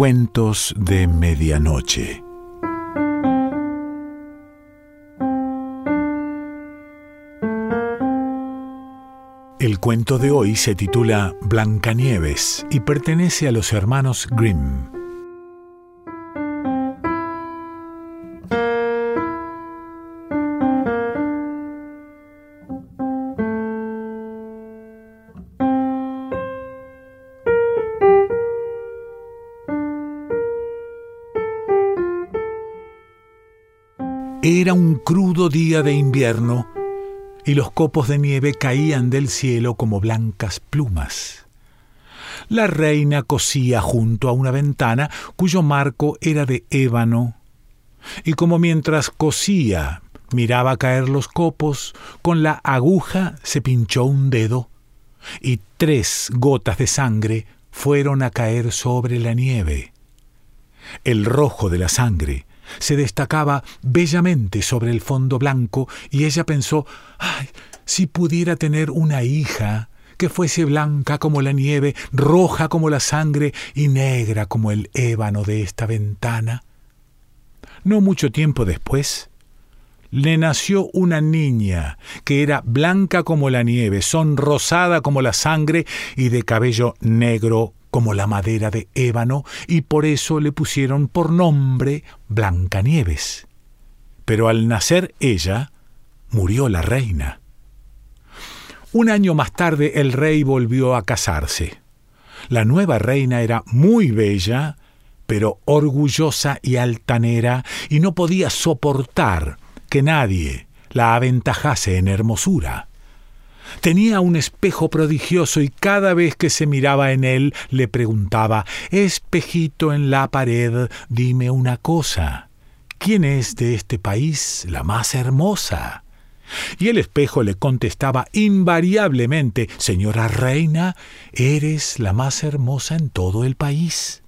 Cuentos de Medianoche. El cuento de hoy se titula Blancanieves y pertenece a los hermanos Grimm. Era un crudo día de invierno y los copos de nieve caían del cielo como blancas plumas. La reina cosía junto a una ventana cuyo marco era de ébano, y como mientras cosía miraba caer los copos, con la aguja se pinchó un dedo, y tres gotas de sangre fueron a caer sobre la nieve. El rojo de la sangre se destacaba bellamente sobre el fondo blanco y ella pensó, ay, si pudiera tener una hija que fuese blanca como la nieve, roja como la sangre y negra como el ébano de esta ventana. No mucho tiempo después, le nació una niña que era blanca como la nieve, sonrosada como la sangre y de cabello negro como la madera de ébano, y por eso le pusieron por nombre Blancanieves. Pero al nacer ella, murió la reina. Un año más tarde el rey volvió a casarse. La nueva reina era muy bella, pero orgullosa y altanera, y no podía soportar que nadie la aventajase en hermosura. Tenía un espejo prodigioso y cada vez que se miraba en él le preguntaba Espejito en la pared, dime una cosa. ¿Quién es de este país la más hermosa? Y el espejo le contestaba invariablemente Señora reina, eres la más hermosa en todo el país.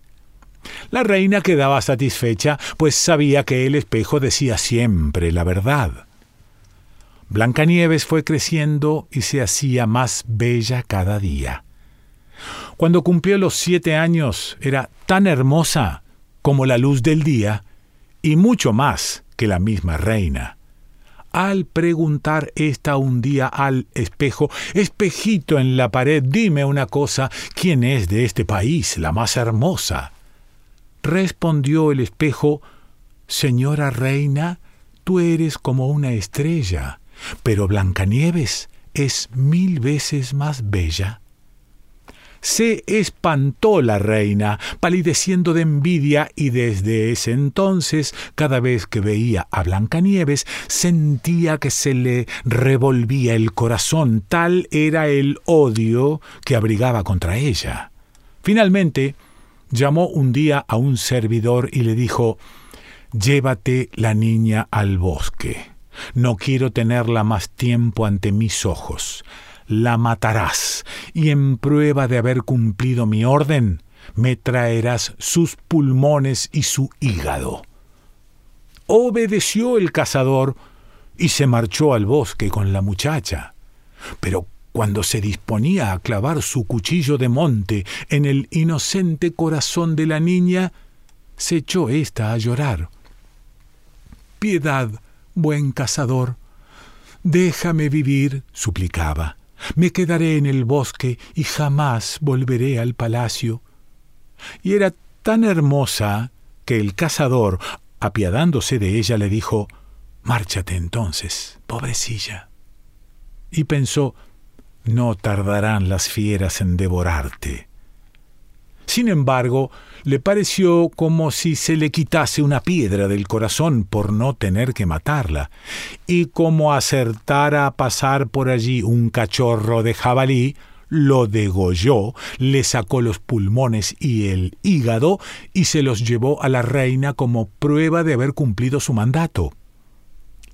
La reina quedaba satisfecha, pues sabía que el espejo decía siempre la verdad. Blancanieves fue creciendo y se hacía más bella cada día. Cuando cumplió los siete años era tan hermosa como la luz del día y mucho más que la misma reina. Al preguntar esta un día al espejo, espejito en la pared, dime una cosa, ¿quién es de este país la más hermosa? Respondió el espejo, Señora reina, tú eres como una estrella pero Blancanieves es mil veces más bella. Se espantó la reina, palideciendo de envidia, y desde ese entonces, cada vez que veía a Blancanieves, sentía que se le revolvía el corazón, tal era el odio que abrigaba contra ella. Finalmente, llamó un día a un servidor y le dijo Llévate la niña al bosque. No quiero tenerla más tiempo ante mis ojos. La matarás, y en prueba de haber cumplido mi orden, me traerás sus pulmones y su hígado. Obedeció el cazador y se marchó al bosque con la muchacha. Pero cuando se disponía a clavar su cuchillo de monte en el inocente corazón de la niña, se echó ésta a llorar. Piedad, Buen cazador, déjame vivir, suplicaba. Me quedaré en el bosque y jamás volveré al palacio. Y era tan hermosa que el cazador, apiadándose de ella, le dijo Márchate entonces, pobrecilla. Y pensó No tardarán las fieras en devorarte. Sin embargo, le pareció como si se le quitase una piedra del corazón por no tener que matarla, y como acertara a pasar por allí un cachorro de jabalí, lo degolló, le sacó los pulmones y el hígado y se los llevó a la reina como prueba de haber cumplido su mandato.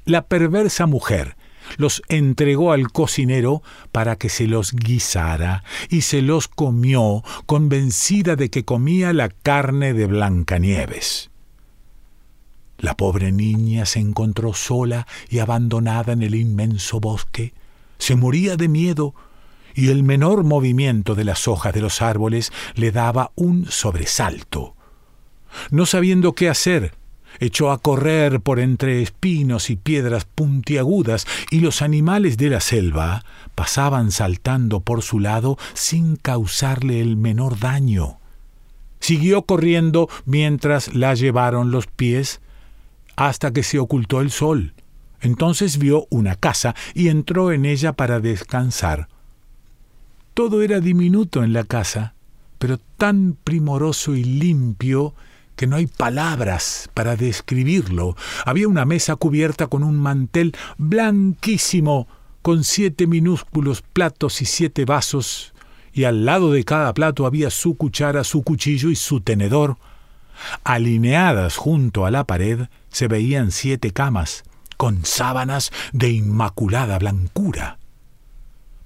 La perversa mujer, los entregó al cocinero para que se los guisara, y se los comió, convencida de que comía la carne de Blancanieves. La pobre niña se encontró sola y abandonada en el inmenso bosque. Se moría de miedo, y el menor movimiento de las hojas de los árboles le daba un sobresalto. No sabiendo qué hacer, echó a correr por entre espinos y piedras puntiagudas, y los animales de la selva pasaban saltando por su lado sin causarle el menor daño. Siguió corriendo mientras la llevaron los pies hasta que se ocultó el sol. Entonces vio una casa y entró en ella para descansar. Todo era diminuto en la casa, pero tan primoroso y limpio que no hay palabras para describirlo. Había una mesa cubierta con un mantel blanquísimo, con siete minúsculos platos y siete vasos, y al lado de cada plato había su cuchara, su cuchillo y su tenedor. Alineadas junto a la pared se veían siete camas, con sábanas de inmaculada blancura.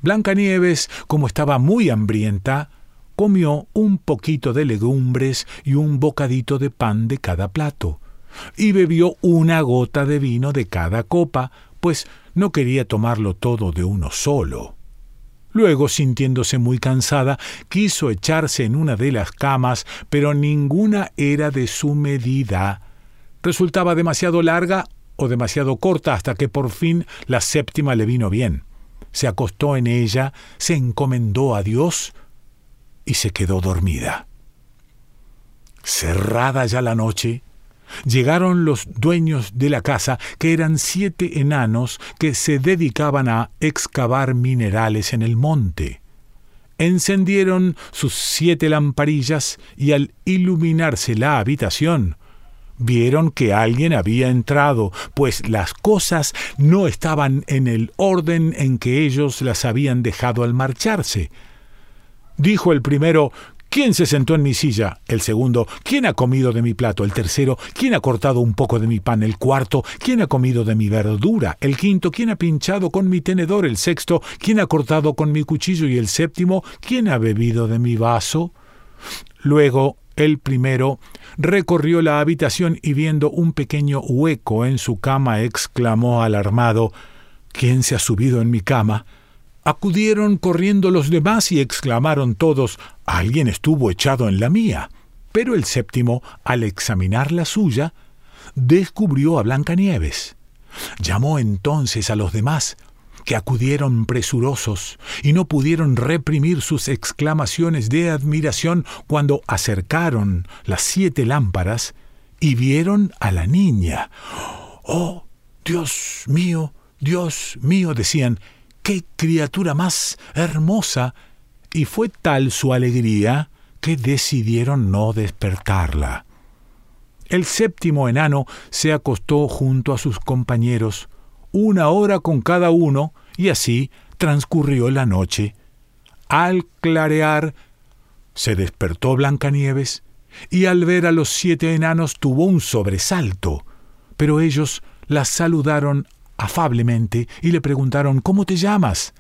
Blancanieves, como estaba muy hambrienta, comió un poquito de legumbres y un bocadito de pan de cada plato, y bebió una gota de vino de cada copa, pues no quería tomarlo todo de uno solo. Luego, sintiéndose muy cansada, quiso echarse en una de las camas, pero ninguna era de su medida. Resultaba demasiado larga o demasiado corta hasta que por fin la séptima le vino bien. Se acostó en ella, se encomendó a Dios, y se quedó dormida. Cerrada ya la noche, llegaron los dueños de la casa, que eran siete enanos que se dedicaban a excavar minerales en el monte. Encendieron sus siete lamparillas y al iluminarse la habitación, vieron que alguien había entrado, pues las cosas no estaban en el orden en que ellos las habían dejado al marcharse. Dijo el primero, ¿Quién se sentó en mi silla? El segundo, ¿quién ha comido de mi plato? El tercero, ¿quién ha cortado un poco de mi pan? El cuarto, ¿quién ha comido de mi verdura? El quinto, ¿quién ha pinchado con mi tenedor? El sexto, ¿quién ha cortado con mi cuchillo? Y el séptimo, ¿quién ha bebido de mi vaso? Luego, el primero recorrió la habitación y viendo un pequeño hueco en su cama exclamó alarmado ¿Quién se ha subido en mi cama? Acudieron corriendo los demás y exclamaron todos Alguien estuvo echado en la mía. Pero el séptimo, al examinar la suya, descubrió a Blancanieves. Llamó entonces a los demás, que acudieron presurosos y no pudieron reprimir sus exclamaciones de admiración cuando acercaron las siete lámparas y vieron a la niña. ¡Oh, Dios mío, Dios mío! decían, ¡Qué criatura más hermosa! Y fue tal su alegría que decidieron no despertarla. El séptimo enano se acostó junto a sus compañeros, una hora con cada uno, y así transcurrió la noche. Al clarear, se despertó Blancanieves, y al ver a los siete enanos tuvo un sobresalto, pero ellos la saludaron afablemente y le preguntaron ¿Cómo te llamas?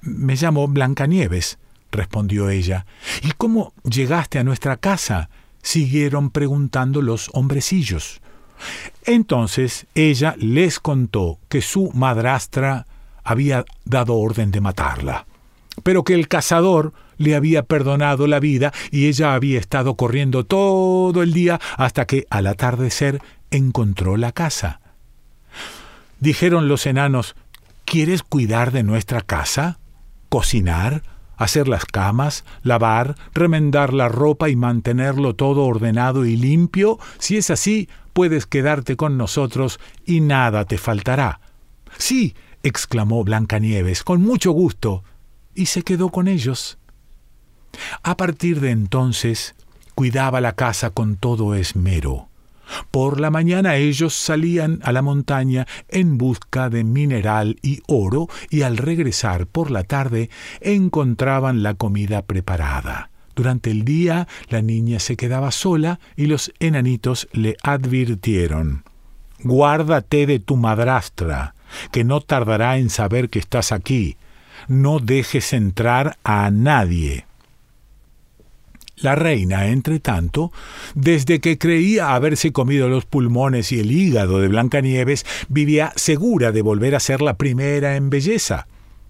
Me llamo Blancanieves, respondió ella. ¿Y cómo llegaste a nuestra casa? siguieron preguntando los hombrecillos. Entonces ella les contó que su madrastra había dado orden de matarla, pero que el cazador le había perdonado la vida y ella había estado corriendo todo el día hasta que al atardecer encontró la casa. Dijeron los enanos, ¿quieres cuidar de nuestra casa? ¿Cocinar? hacer las camas, lavar, remendar la ropa y mantenerlo todo ordenado y limpio, si es así, puedes quedarte con nosotros y nada te faltará. Sí, exclamó Blancanieves, con mucho gusto, y se quedó con ellos. A partir de entonces, cuidaba la casa con todo esmero. Por la mañana ellos salían a la montaña en busca de mineral y oro y al regresar por la tarde encontraban la comida preparada. Durante el día la niña se quedaba sola y los enanitos le advirtieron Guárdate de tu madrastra, que no tardará en saber que estás aquí. No dejes entrar a nadie. La reina, entre tanto, desde que creía haberse comido los pulmones y el hígado de Blancanieves, vivía segura de volver a ser la primera en belleza.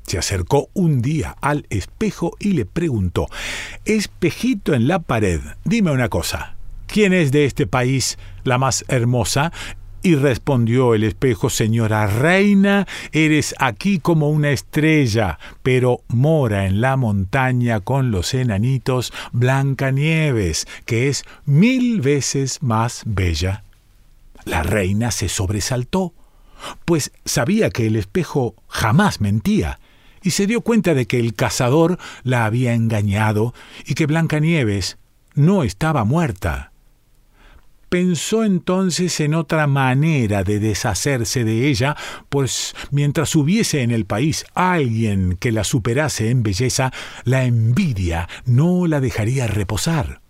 Se acercó un día al espejo y le preguntó Espejito en la pared, dime una cosa. ¿quién es de este país la más hermosa? Y respondió el espejo, Señora reina, eres aquí como una estrella, pero mora en la montaña con los enanitos Blancanieves, que es mil veces más bella. La reina se sobresaltó, pues sabía que el espejo jamás mentía, y se dio cuenta de que el cazador la había engañado y que Blancanieves no estaba muerta. Pensó entonces en otra manera de deshacerse de ella, pues mientras hubiese en el país alguien que la superase en belleza, la envidia no la dejaría reposar.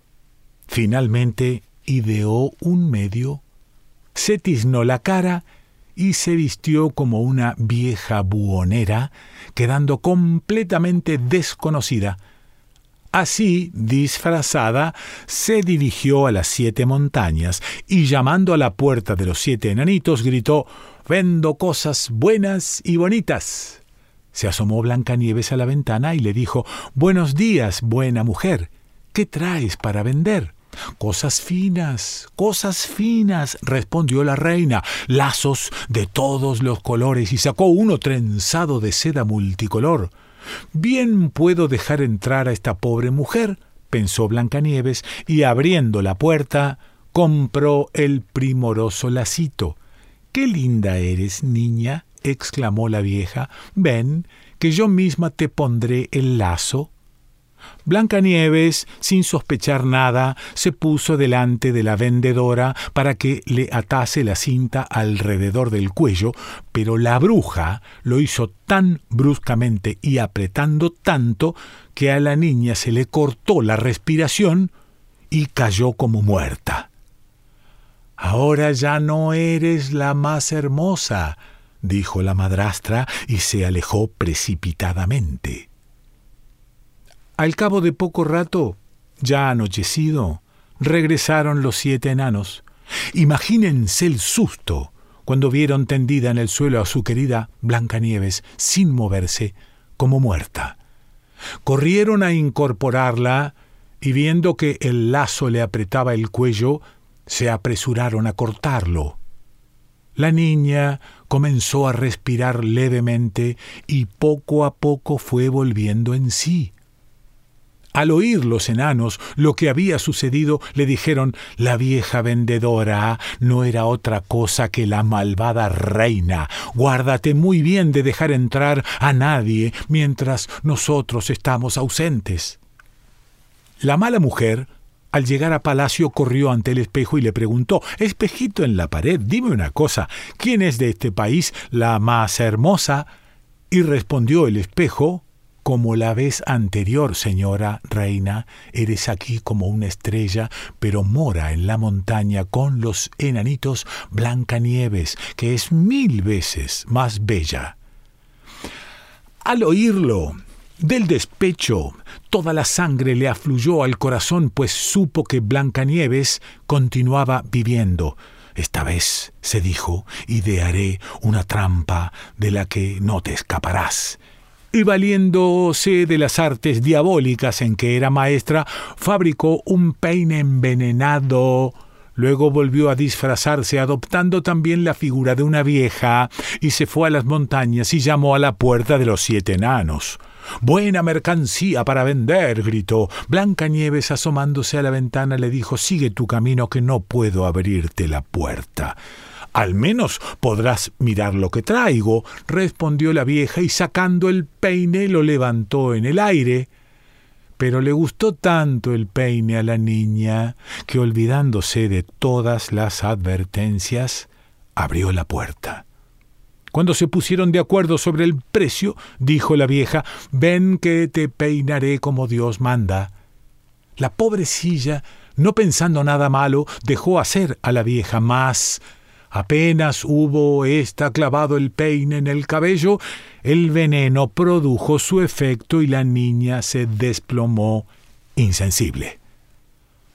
Finalmente ideó un medio, se tiznó la cara y se vistió como una vieja buhonera, quedando completamente desconocida, Así, disfrazada, se dirigió a las siete montañas y llamando a la puerta de los siete enanitos gritó Vendo cosas buenas y bonitas. Se asomó Blancanieves a la ventana y le dijo Buenos días, buena mujer. ¿Qué traes para vender? Cosas finas, cosas finas, respondió la reina, lazos de todos los colores, y sacó uno trenzado de seda multicolor. Bien puedo dejar entrar a esta pobre mujer, pensó Blancanieves, y abriendo la puerta, compró el primoroso lacito. Qué linda eres, niña, exclamó la vieja. Ven, que yo misma te pondré el lazo. Blancanieves, sin sospechar nada, se puso delante de la vendedora para que le atase la cinta alrededor del cuello, pero la bruja lo hizo tan bruscamente y apretando tanto que a la niña se le cortó la respiración y cayó como muerta. Ahora ya no eres la más hermosa, dijo la madrastra y se alejó precipitadamente. Al cabo de poco rato, ya anochecido, regresaron los siete enanos. Imagínense el susto cuando vieron tendida en el suelo a su querida Blancanieves, sin moverse, como muerta. Corrieron a incorporarla y viendo que el lazo le apretaba el cuello, se apresuraron a cortarlo. La niña comenzó a respirar levemente y poco a poco fue volviendo en sí. Al oír los enanos lo que había sucedido, le dijeron La vieja vendedora no era otra cosa que la malvada reina. Guárdate muy bien de dejar entrar a nadie mientras nosotros estamos ausentes. La mala mujer, al llegar a palacio, corrió ante el espejo y le preguntó Espejito en la pared, dime una cosa, ¿quién es de este país la más hermosa? Y respondió el espejo como la vez anterior, señora reina, eres aquí como una estrella, pero mora en la montaña con los enanitos Blancanieves, que es mil veces más bella. Al oírlo, del despecho, toda la sangre le afluyó al corazón, pues supo que Blancanieves continuaba viviendo. Esta vez, se dijo, idearé una trampa de la que no te escaparás y valiéndose de las artes diabólicas en que era maestra, fabricó un peine envenenado. Luego volvió a disfrazarse adoptando también la figura de una vieja y se fue a las montañas y llamó a la puerta de los siete enanos. Buena mercancía para vender, gritó. Blancanieves asomándose a la ventana le dijo Sigue tu camino que no puedo abrirte la puerta. Al menos podrás mirar lo que traigo, respondió la vieja y sacando el peine lo levantó en el aire. Pero le gustó tanto el peine a la niña que olvidándose de todas las advertencias, abrió la puerta. Cuando se pusieron de acuerdo sobre el precio, dijo la vieja, ven que te peinaré como Dios manda. La pobrecilla, no pensando nada malo, dejó hacer a la vieja más Apenas hubo ésta clavado el peine en el cabello, el veneno produjo su efecto y la niña se desplomó insensible.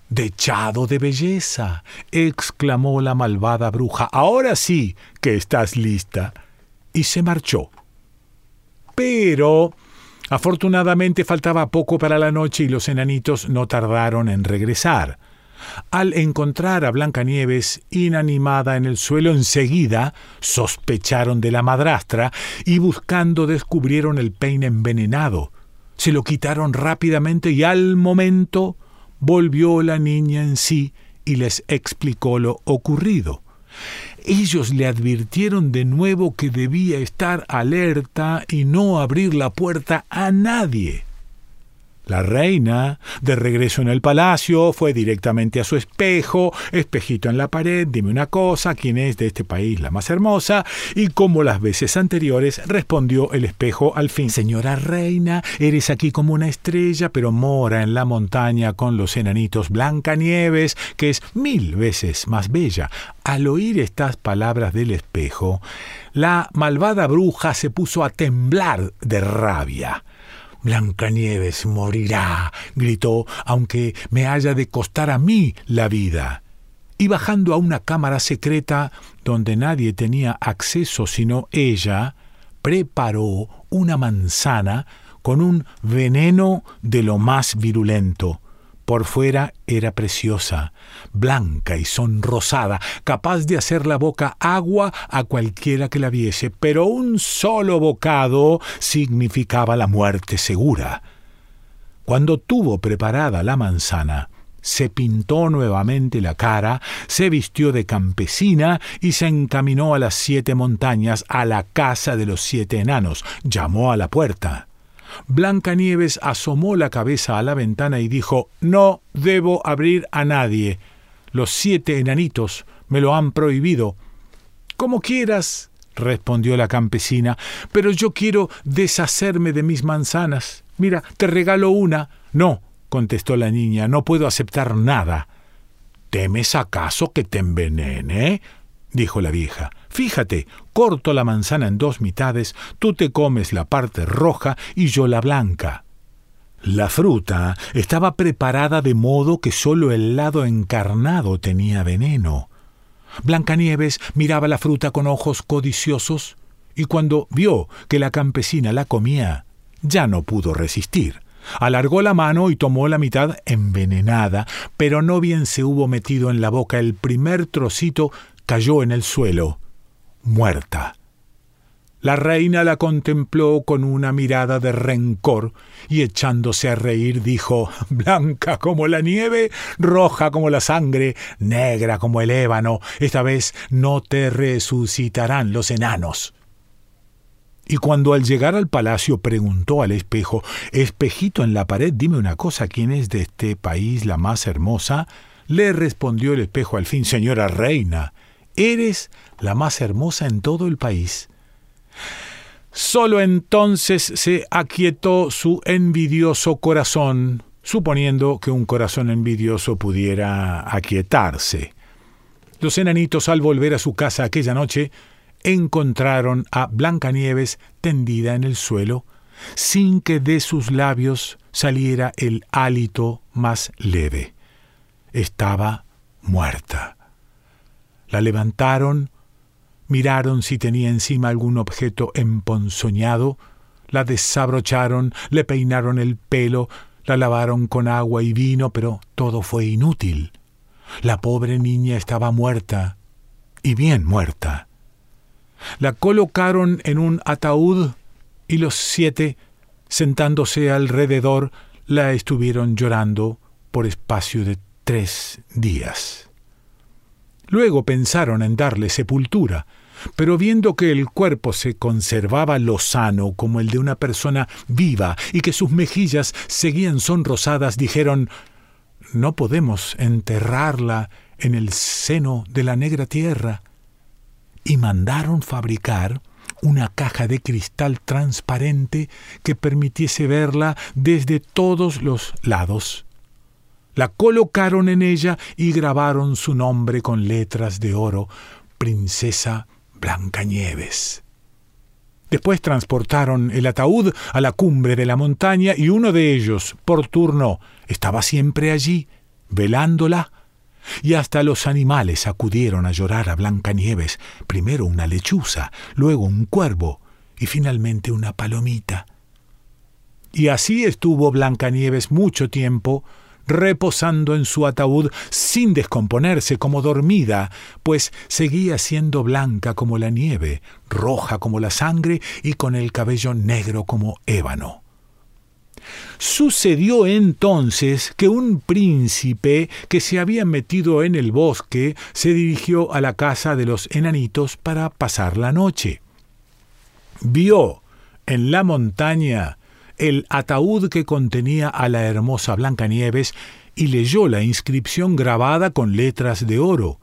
Dechado de belleza, exclamó la malvada bruja, ahora sí que estás lista. Y se marchó. Pero afortunadamente faltaba poco para la noche y los enanitos no tardaron en regresar. Al encontrar a Blancanieves inanimada en el suelo, enseguida sospecharon de la madrastra y buscando descubrieron el peine envenenado. Se lo quitaron rápidamente y al momento volvió la niña en sí y les explicó lo ocurrido. Ellos le advirtieron de nuevo que debía estar alerta y no abrir la puerta a nadie. La reina, de regreso en el palacio, fue directamente a su espejo, espejito en la pared, dime una cosa, ¿quién es de este país la más hermosa? Y como las veces anteriores, respondió el espejo al fin, Señora reina, eres aquí como una estrella, pero mora en la montaña con los enanitos Blancanieves, que es mil veces más bella. Al oír estas palabras del espejo, la malvada bruja se puso a temblar de rabia. Blancanieves morirá, gritó, aunque me haya de costar a mí la vida. Y bajando a una cámara secreta donde nadie tenía acceso sino ella, preparó una manzana con un veneno de lo más virulento. Por fuera era preciosa, blanca y sonrosada, capaz de hacer la boca agua a cualquiera que la viese, pero un solo bocado significaba la muerte segura. Cuando tuvo preparada la manzana, se pintó nuevamente la cara, se vistió de campesina y se encaminó a las siete montañas, a la casa de los siete enanos. Llamó a la puerta. Blancanieves asomó la cabeza a la ventana y dijo No debo abrir a nadie. Los siete enanitos me lo han prohibido. Como quieras, respondió la campesina, pero yo quiero deshacerme de mis manzanas. Mira, te regalo una. No, contestó la niña, no puedo aceptar nada. ¿Temes acaso que te envenene? dijo la vieja. Fíjate, corto la manzana en dos mitades, tú te comes la parte roja y yo la blanca. La fruta estaba preparada de modo que sólo el lado encarnado tenía veneno. Blancanieves miraba la fruta con ojos codiciosos y cuando vio que la campesina la comía, ya no pudo resistir. Alargó la mano y tomó la mitad envenenada, pero no bien se hubo metido en la boca el primer trocito, cayó en el suelo muerta. La reina la contempló con una mirada de rencor y echándose a reír dijo Blanca como la nieve, roja como la sangre, negra como el ébano, esta vez no te resucitarán los enanos. Y cuando al llegar al palacio preguntó al espejo Espejito en la pared, dime una cosa, ¿quién es de este país la más hermosa? Le respondió el espejo al fin Señora reina, Eres la más hermosa en todo el país. Solo entonces se aquietó su envidioso corazón, suponiendo que un corazón envidioso pudiera aquietarse. Los enanitos al volver a su casa aquella noche encontraron a Blancanieves tendida en el suelo, sin que de sus labios saliera el hálito más leve. Estaba muerta. La levantaron, miraron si tenía encima algún objeto emponzoñado, la desabrocharon, le peinaron el pelo, la lavaron con agua y vino, pero todo fue inútil. La pobre niña estaba muerta, y bien muerta. La colocaron en un ataúd y los siete, sentándose alrededor, la estuvieron llorando por espacio de tres días. Luego pensaron en darle sepultura, pero viendo que el cuerpo se conservaba lozano como el de una persona viva y que sus mejillas seguían sonrosadas, dijeron No podemos enterrarla en el seno de la negra tierra. Y mandaron fabricar una caja de cristal transparente que permitiese verla desde todos los lados. La colocaron en ella y grabaron su nombre con letras de oro, Princesa Blancanieves. Después transportaron el ataúd a la cumbre de la montaña y uno de ellos, por turno, estaba siempre allí, velándola, y hasta los animales acudieron a llorar a Blancanieves, primero una lechuza, luego un cuervo y finalmente una palomita. Y así estuvo Blancanieves mucho tiempo, reposando en su ataúd sin descomponerse como dormida, pues seguía siendo blanca como la nieve, roja como la sangre y con el cabello negro como ébano. Sucedió entonces que un príncipe que se había metido en el bosque se dirigió a la casa de los enanitos para pasar la noche. Vio en la montaña el ataúd que contenía a la hermosa Blancanieves y leyó la inscripción grabada con letras de oro.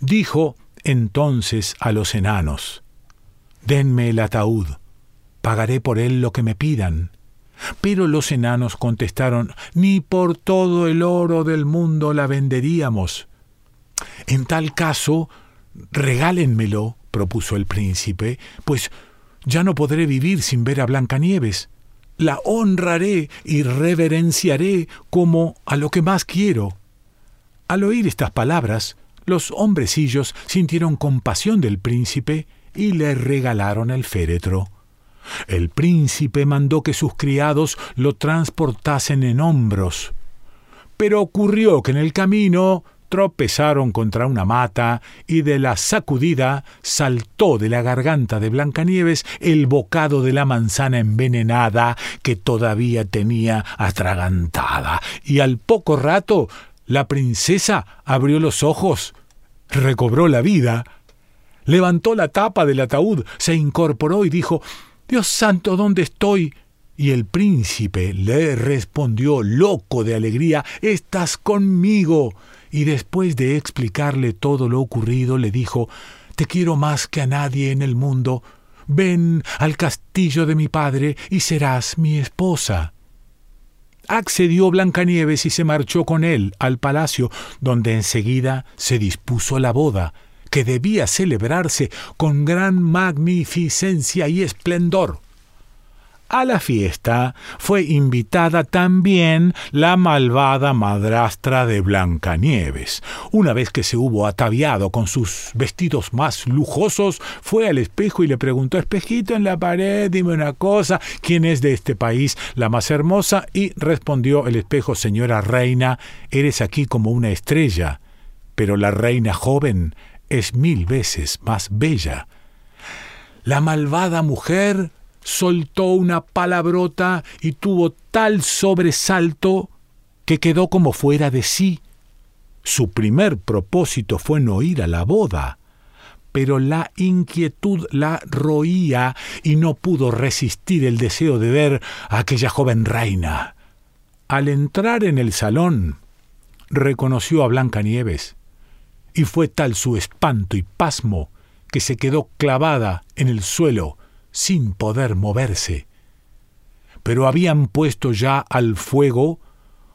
Dijo entonces a los enanos, Denme el ataúd, pagaré por él lo que me pidan. Pero los enanos contestaron, Ni por todo el oro del mundo la venderíamos. En tal caso, regálenmelo, propuso el príncipe, pues ya no podré vivir sin ver a Blancanieves. La honraré y reverenciaré como a lo que más quiero. Al oír estas palabras, los hombrecillos sintieron compasión del príncipe y le regalaron el féretro. El príncipe mandó que sus criados lo transportasen en hombros. Pero ocurrió que en el camino tropezaron contra una mata y de la sacudida saltó de la garganta de Blancanieves el bocado de la manzana envenenada que todavía tenía atragantada, y al poco rato la princesa abrió los ojos, recobró la vida, levantó la tapa del ataúd, se incorporó y dijo Dios santo, ¿dónde estoy? Y el príncipe le respondió, loco de alegría, Estás conmigo. Y después de explicarle todo lo ocurrido, le dijo, Te quiero más que a nadie en el mundo. Ven al castillo de mi padre y serás mi esposa. Accedió Blancanieves y se marchó con él al palacio, donde enseguida se dispuso la boda que debía celebrarse con gran magnificencia y esplendor. A la fiesta fue invitada también la malvada madrastra de Blancanieves. Una vez que se hubo ataviado con sus vestidos más lujosos, fue al espejo y le preguntó Espejito en la pared, dime una cosa, ¿quién es de este país la más hermosa? Y respondió el espejo, señora reina, eres aquí como una estrella. Pero la reina joven es mil veces más bella. La malvada mujer soltó una palabrota y tuvo tal sobresalto que quedó como fuera de sí. Su primer propósito fue no ir a la boda, pero la inquietud la roía y no pudo resistir el deseo de ver a aquella joven reina. Al entrar en el salón, reconoció a Blanca Nieves y fue tal su espanto y pasmo que se quedó clavada en el suelo sin poder moverse. Pero habían puesto ya al fuego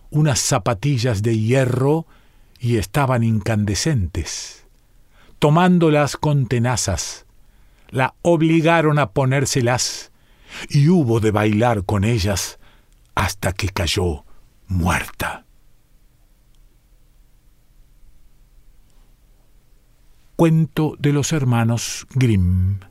unas zapatillas de hierro y estaban incandescentes. Tomándolas con tenazas, la obligaron a ponérselas y hubo de bailar con ellas hasta que cayó muerta. Cuento de los hermanos Grimm.